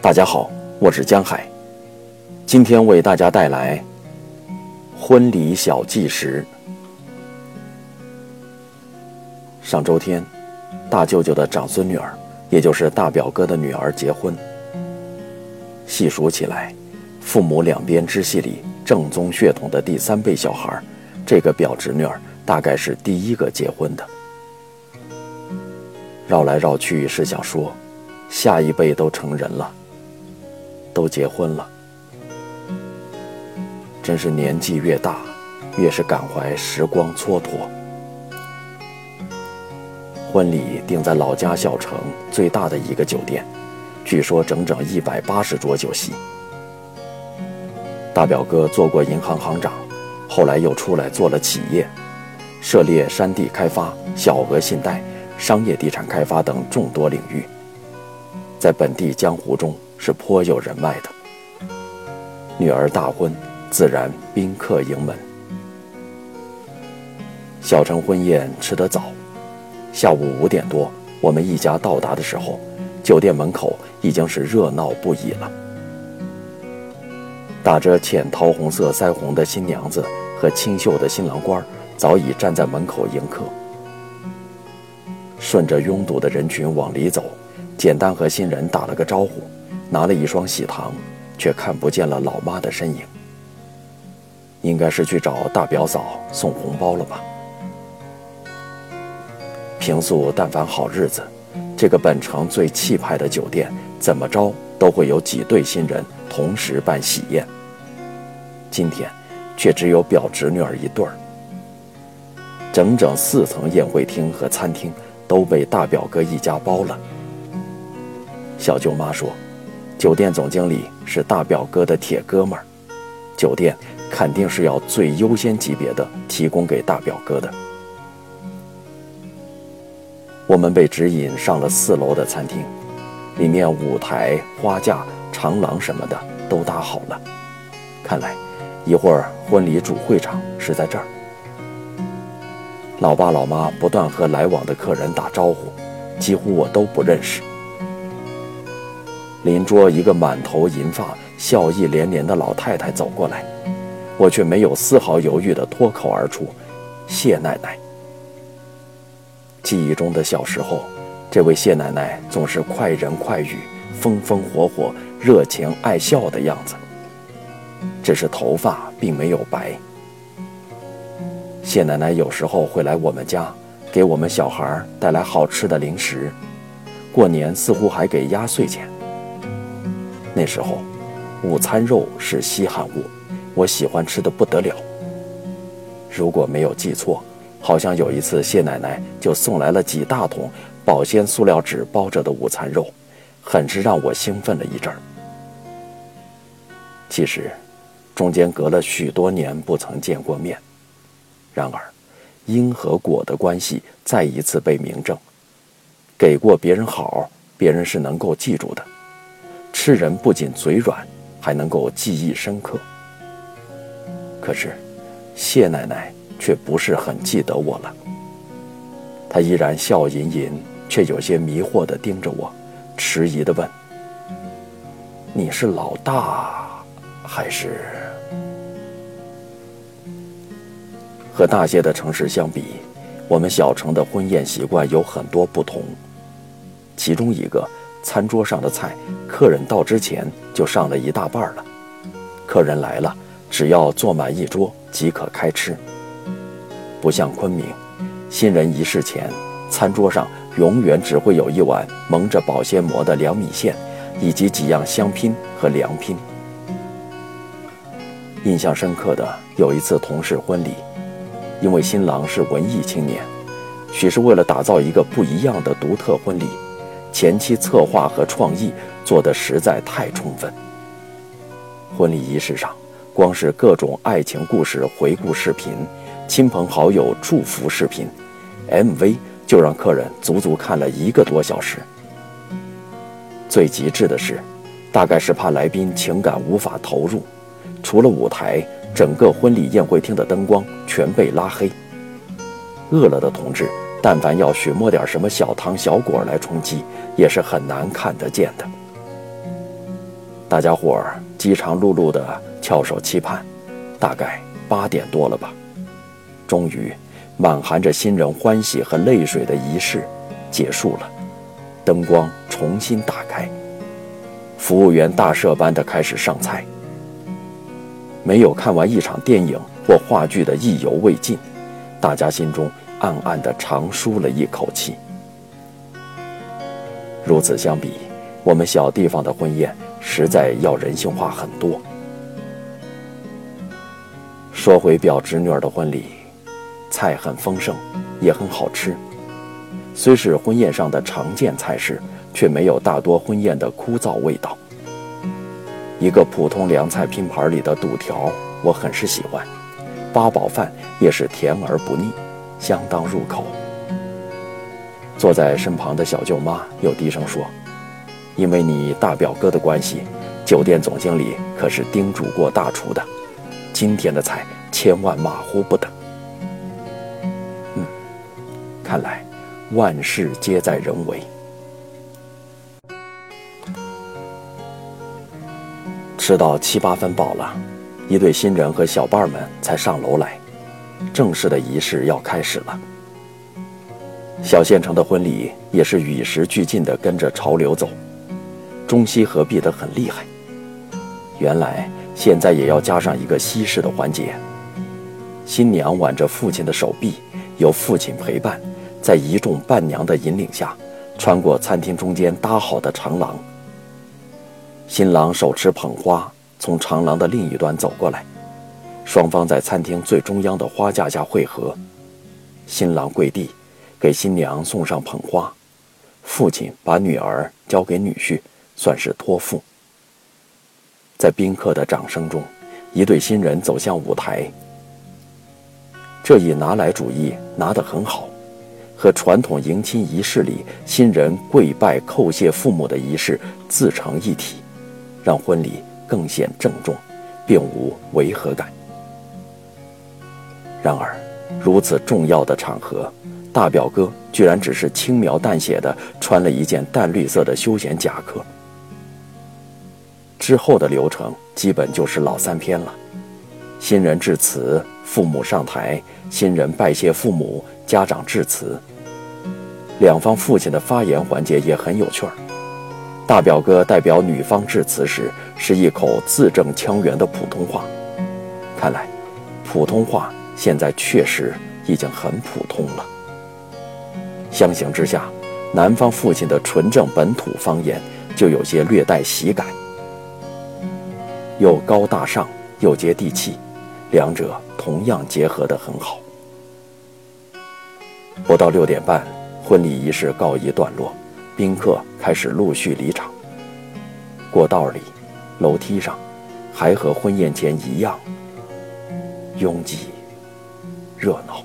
大家好，我是江海，今天为大家带来婚礼小纪实。上周天，大舅舅的长孙女儿，也就是大表哥的女儿结婚。细数起来，父母两边支系里正宗血统的第三辈小孩，这个表侄女儿大概是第一个结婚的。绕来绕去是想说，下一辈都成人了。都结婚了，真是年纪越大，越是感怀时光蹉跎。婚礼定在老家小城最大的一个酒店，据说整整一百八十桌酒席。大表哥做过银行行长，后来又出来做了企业，涉猎山地开发、小额信贷、商业地产开发等众多领域，在本地江湖中。是颇有人脉的。女儿大婚，自然宾客盈门。小城婚宴吃得早，下午五点多，我们一家到达的时候，酒店门口已经是热闹不已了。打着浅桃红色腮红的新娘子和清秀的新郎官早已站在门口迎客。顺着拥堵的人群往里走，简单和新人打了个招呼。拿了一双喜糖，却看不见了老妈的身影。应该是去找大表嫂送红包了吧？平素但凡好日子，这个本城最气派的酒店，怎么着都会有几对新人同时办喜宴。今天，却只有表侄女儿一对儿。整整四层宴会厅和餐厅都被大表哥一家包了。小舅妈说。酒店总经理是大表哥的铁哥们儿，酒店肯定是要最优先级别的提供给大表哥的。我们被指引上了四楼的餐厅，里面舞台、花架、长廊什么的都搭好了，看来一会儿婚礼主会场是在这儿。老爸老妈不断和来往的客人打招呼，几乎我都不认识。邻桌一个满头银发、笑意连连的老太太走过来，我却没有丝毫犹豫地脱口而出：“谢奶奶。”记忆中的小时候，这位谢奶奶总是快人快语、风风火火、热情爱笑的样子，只是头发并没有白。谢奶奶有时候会来我们家，给我们小孩带来好吃的零食，过年似乎还给压岁钱。那时候，午餐肉是稀罕物，我喜欢吃的不得了。如果没有记错，好像有一次谢奶奶就送来了几大桶保鲜塑料纸包着的午餐肉，很是让我兴奋了一阵儿。其实，中间隔了许多年不曾见过面，然而，因和果的关系再一次被明证。给过别人好，别人是能够记住的。吃人不仅嘴软，还能够记忆深刻。可是，谢奶奶却不是很记得我了。她依然笑吟吟，却有些迷惑地盯着我，迟疑地问：“你是老大，还是？”和大些的城市相比，我们小城的婚宴习惯有很多不同，其中一个。餐桌上的菜，客人到之前就上了一大半了。客人来了，只要坐满一桌即可开吃。不像昆明，新人仪式前，餐桌上永远只会有一碗蒙着保鲜膜的凉米线，以及几样香拼和凉拼。印象深刻的有一次同事婚礼，因为新郎是文艺青年，许是为了打造一个不一样的独特婚礼。前期策划和创意做得实在太充分。婚礼仪式上，光是各种爱情故事回顾视频、亲朋好友祝福视频、MV，就让客人足足看了一个多小时。最极致的是，大概是怕来宾情感无法投入，除了舞台，整个婚礼宴会厅的灯光全被拉黑。饿了的同志但凡要寻摸点什么小糖小果来充饥，也是很难看得见的。大家伙儿饥肠辘辘的翘首期盼，大概八点多了吧。终于，满含着新人欢喜和泪水的仪式结束了，灯光重新打开，服务员大赦般的开始上菜。没有看完一场电影或话剧的意犹未尽，大家心中暗暗的长舒了一口气。如此相比，我们小地方的婚宴实在要人性化很多。说回表侄女儿的婚礼。菜很丰盛，也很好吃。虽是婚宴上的常见菜式，却没有大多婚宴的枯燥味道。一个普通凉菜拼盘里的肚条，我很是喜欢。八宝饭也是甜而不腻，相当入口。坐在身旁的小舅妈又低声说：“因为你大表哥的关系，酒店总经理可是叮嘱过大厨的，今天的菜千万马虎不得。”嗯看来，万事皆在人为。吃到七八分饱了，一对新人和小伴儿们才上楼来，正式的仪式要开始了。小县城的婚礼也是与时俱进的，跟着潮流走，中西合璧的很厉害。原来现在也要加上一个西式的环节，新娘挽着父亲的手臂，由父亲陪伴。在一众伴娘的引领下，穿过餐厅中间搭好的长廊。新郎手持捧花，从长廊的另一端走过来，双方在餐厅最中央的花架下汇合。新郎跪地，给新娘送上捧花，父亲把女儿交给女婿，算是托付。在宾客的掌声中，一对新人走向舞台。这一拿来主义拿得很好。和传统迎亲仪式里新人跪拜叩谢父母的仪式自成一体，让婚礼更显郑重，并无违和感。然而，如此重要的场合，大表哥居然只是轻描淡写的穿了一件淡绿色的休闲夹克。之后的流程基本就是老三篇了：新人致辞，父母上台，新人拜谢父母，家长致辞。两方父亲的发言环节也很有趣儿。大表哥代表女方致辞时，是一口字正腔圆的普通话。看来，普通话现在确实已经很普通了。相形之下，男方父亲的纯正本土方言就有些略带喜感，又高大上又接地气，两者同样结合得很好。不到六点半。婚礼仪式告一段落，宾客开始陆续离场。过道里、楼梯上，还和婚宴前一样拥挤、热闹。